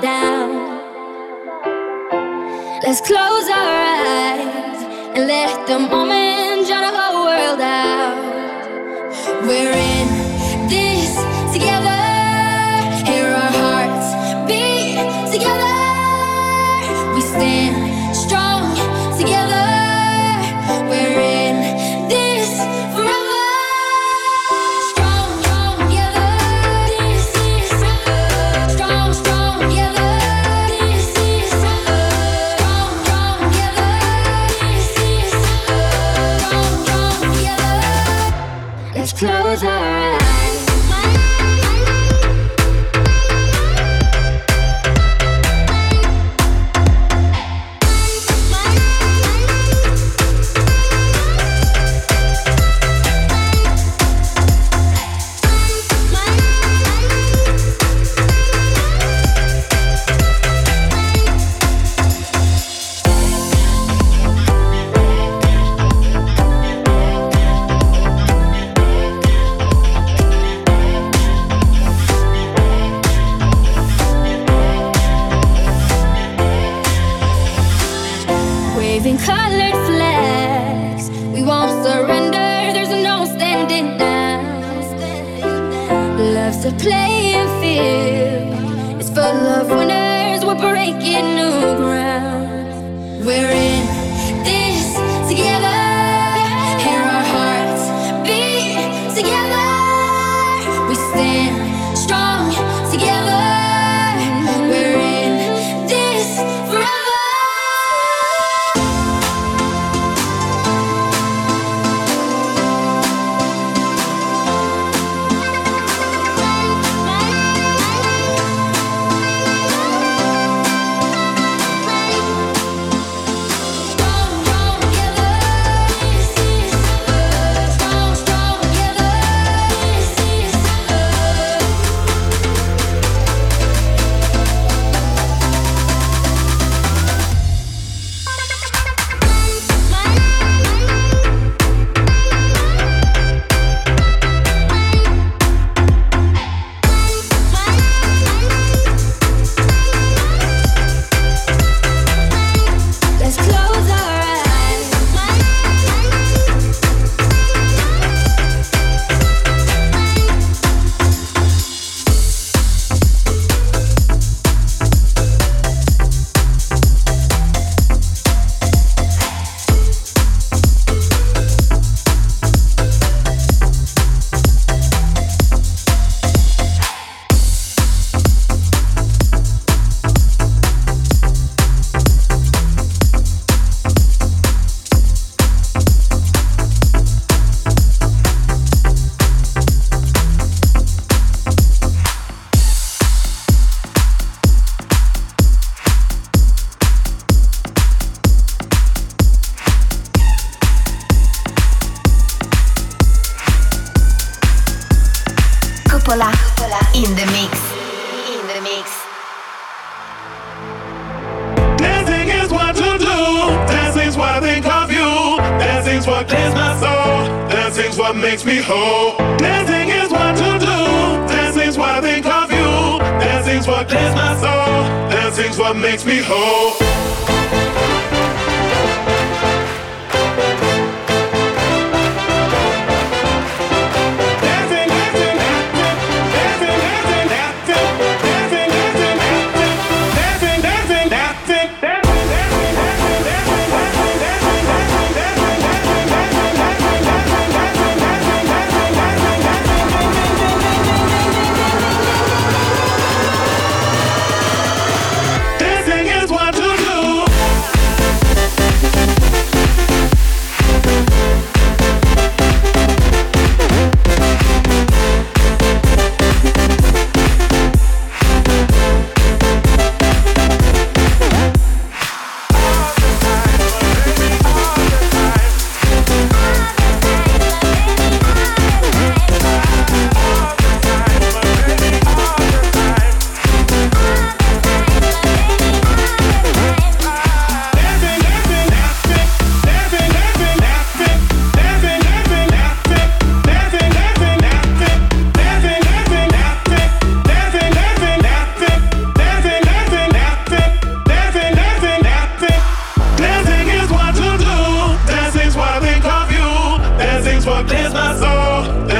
down. Let's close our eyes and let the moment drown our whole world out. We're in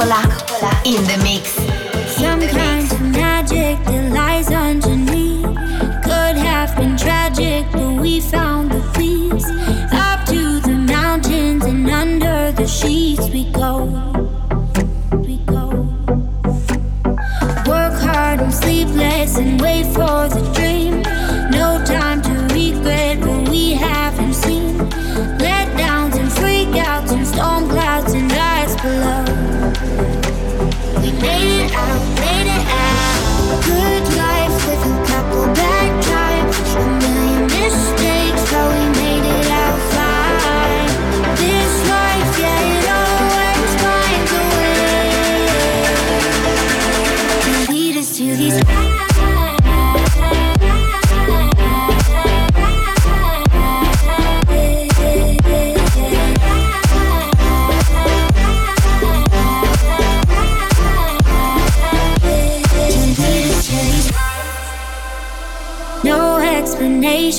Coppola in the mix. Some kind of magic that lies underneath could have been tragic, but we found the peace. Up to the mountains and under the sheets we go. We go. Work hard and sleep less and wait for the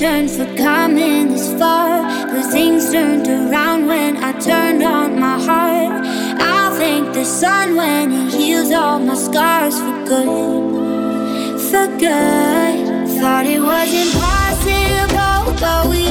motivation for coming this far. But things turned around when I turned on my heart. I'll thank the sun when it heals all my scars for good. For good. Thought it was impossible, but we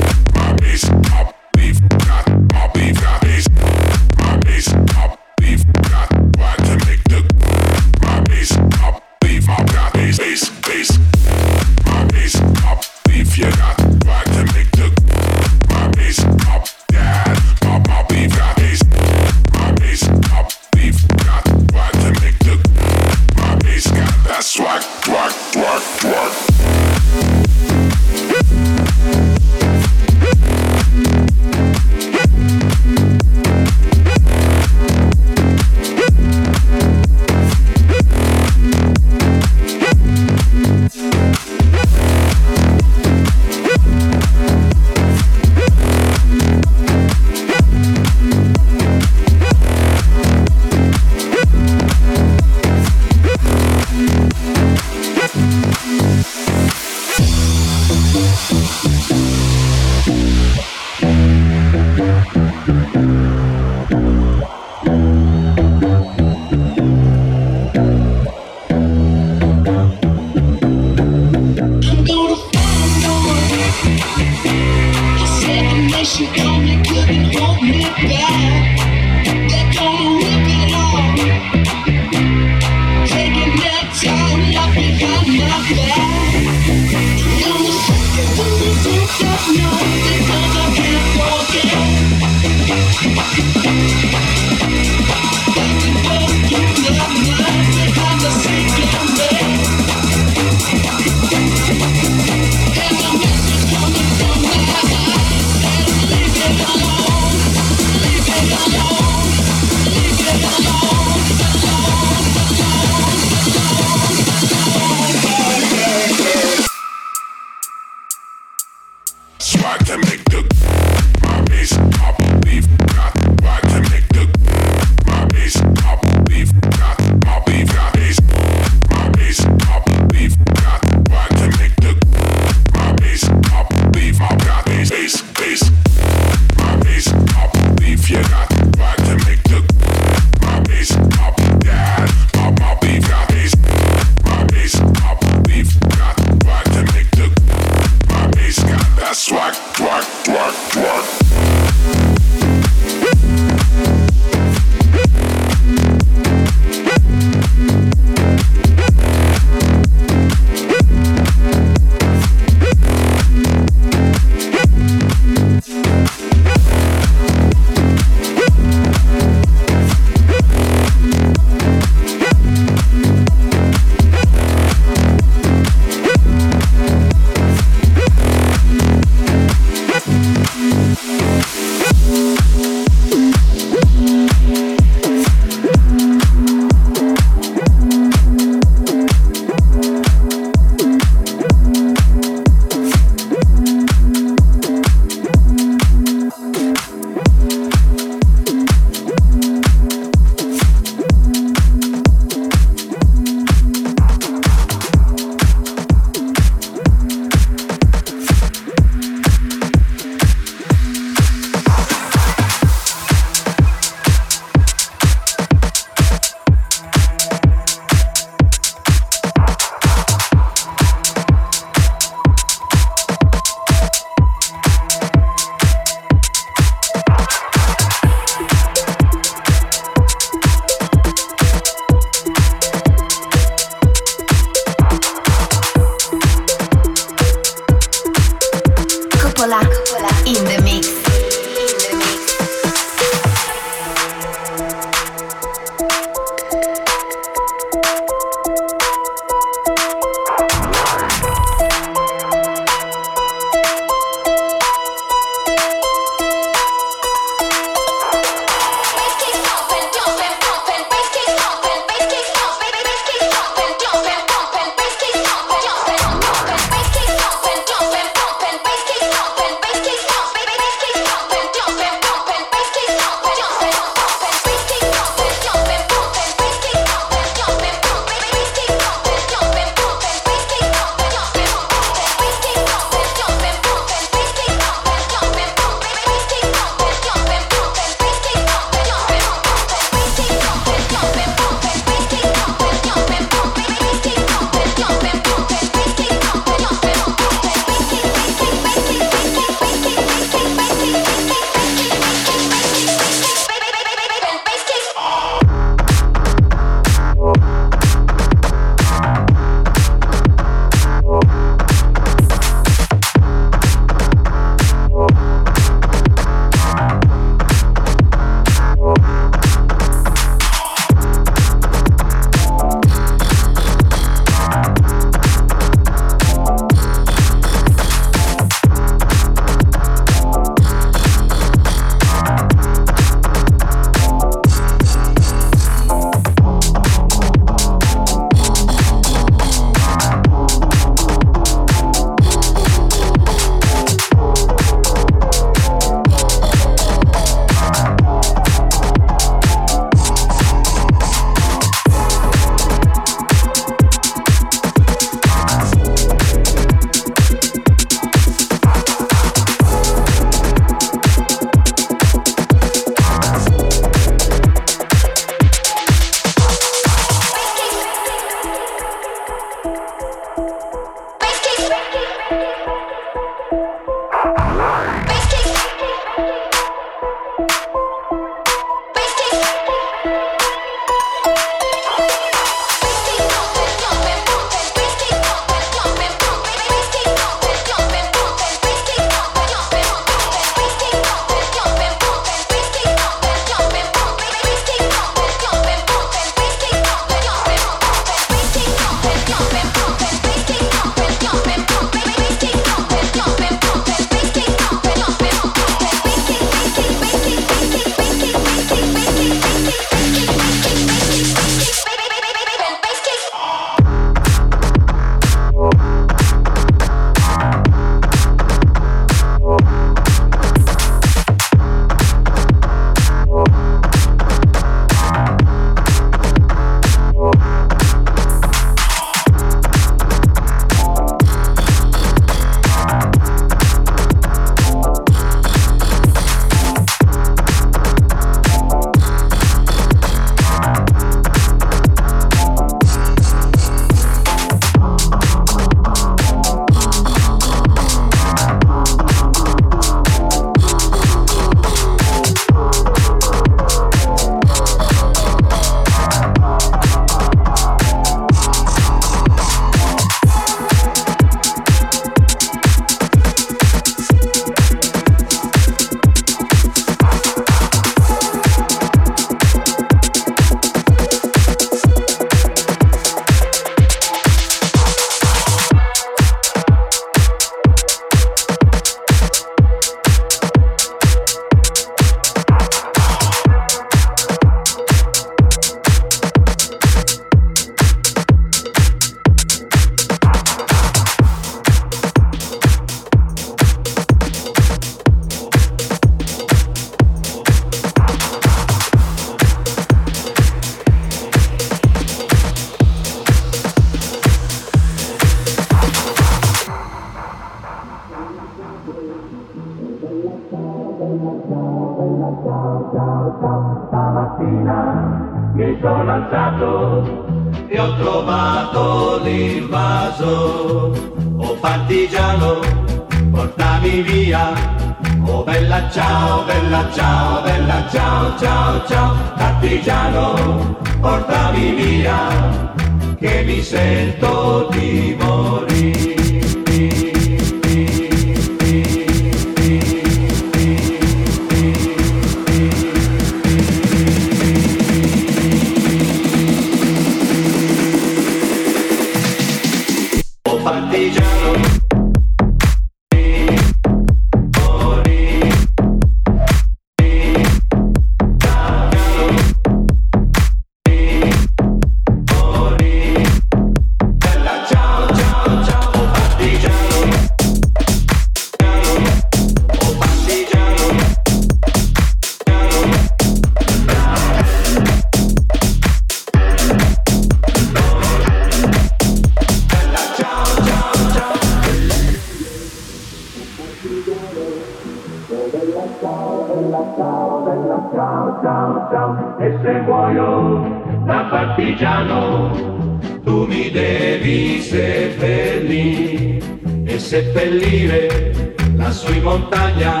partigiano, tu mi devi seppellire e seppellire lassù in montagna.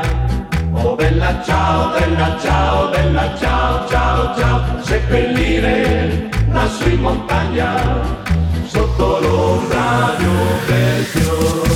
Oh bella ciao, bella ciao, bella ciao, ciao, ciao, seppellire la in montagna sotto l'ombra di un bel fiore.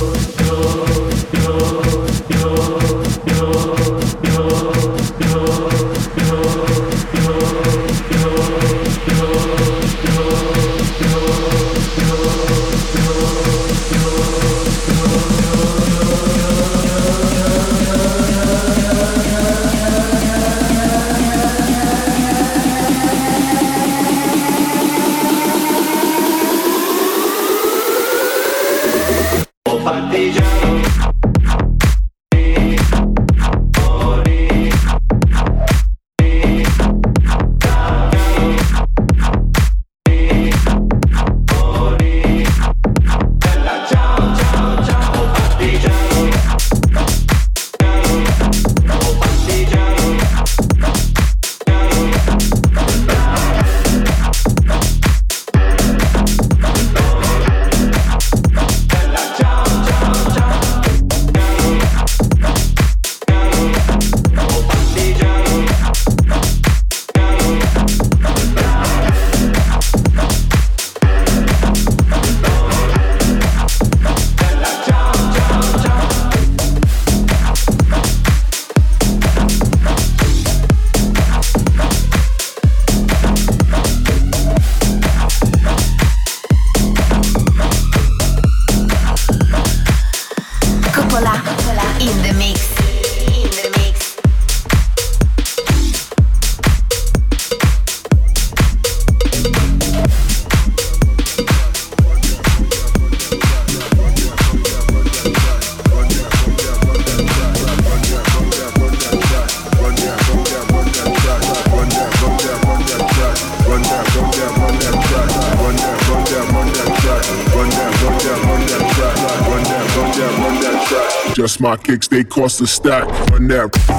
Cost a stack. Run that.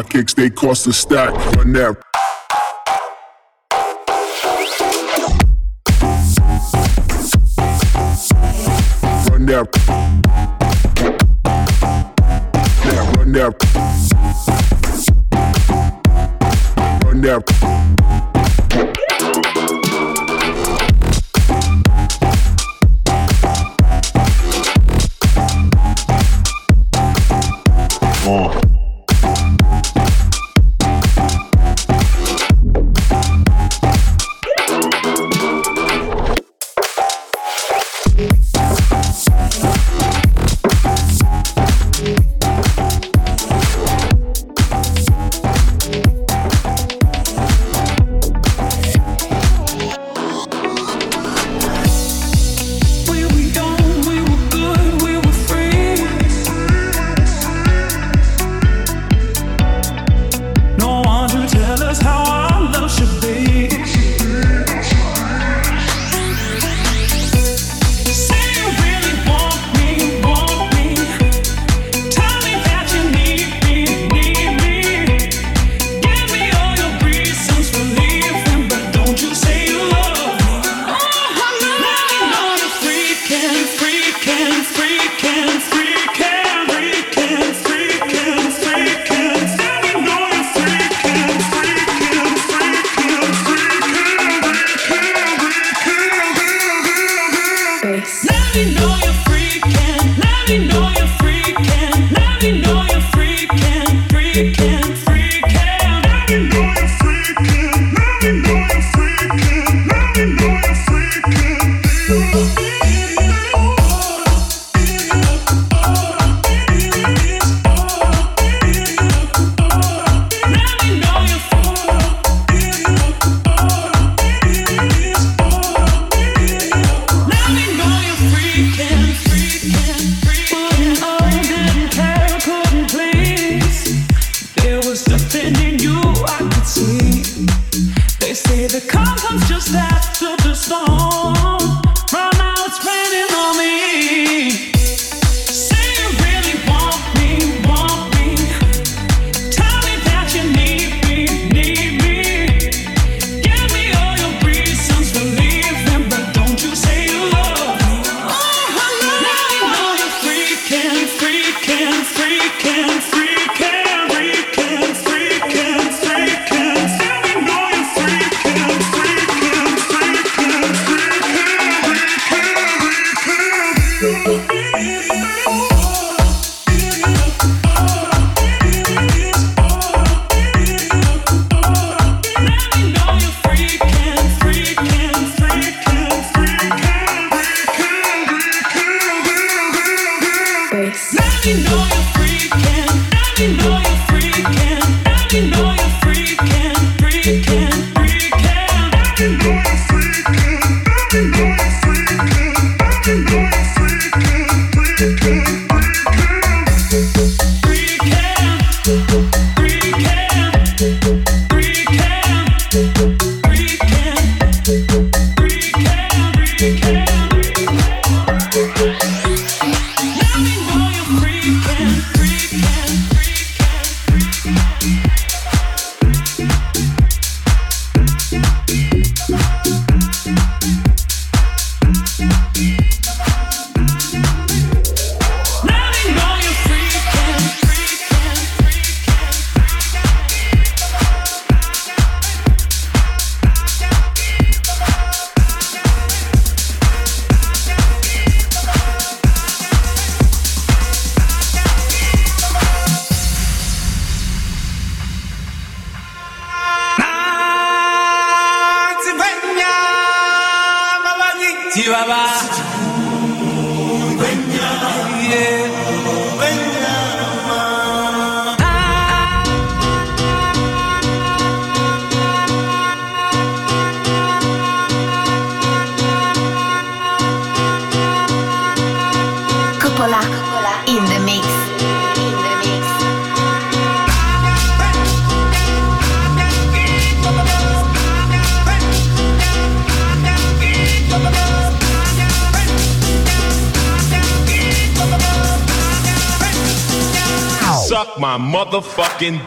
My kicks, they cost a stack. Run that. you know you motherfucking.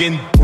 Motherfucking.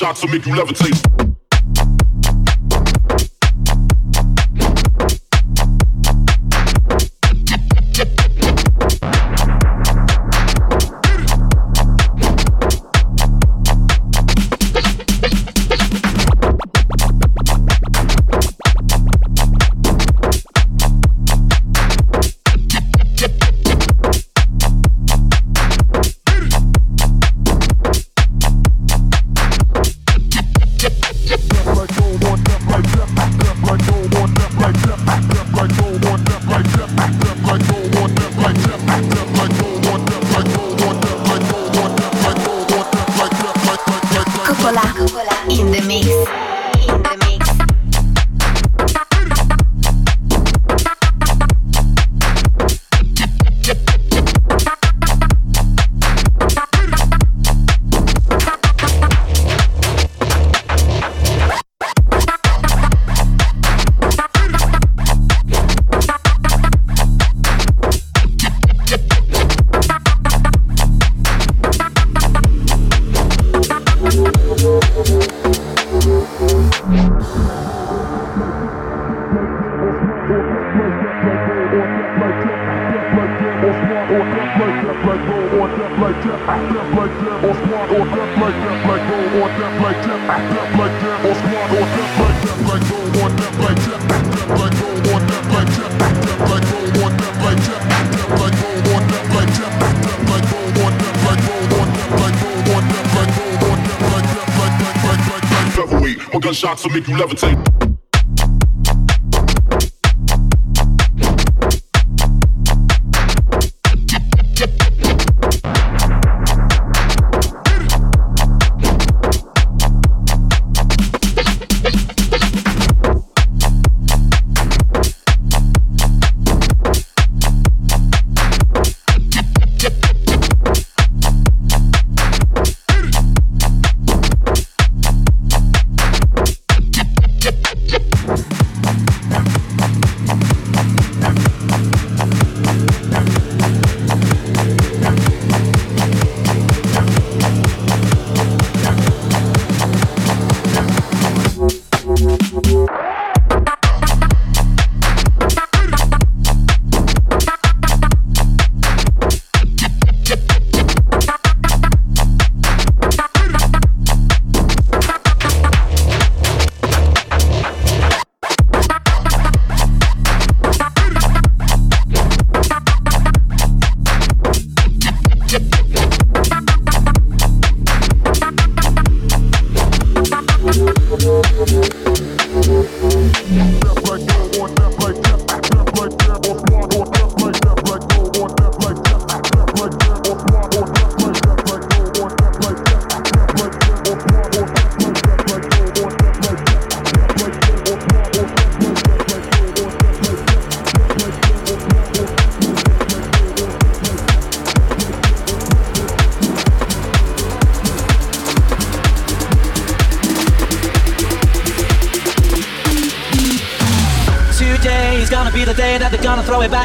Gunshots will make you levitate. You levitate.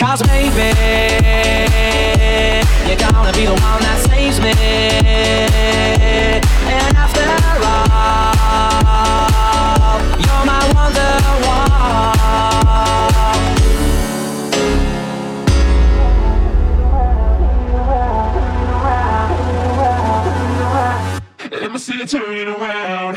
Because maybe you're gonna be the one that saves me. And after all, you're my wonder Let me see you turning around.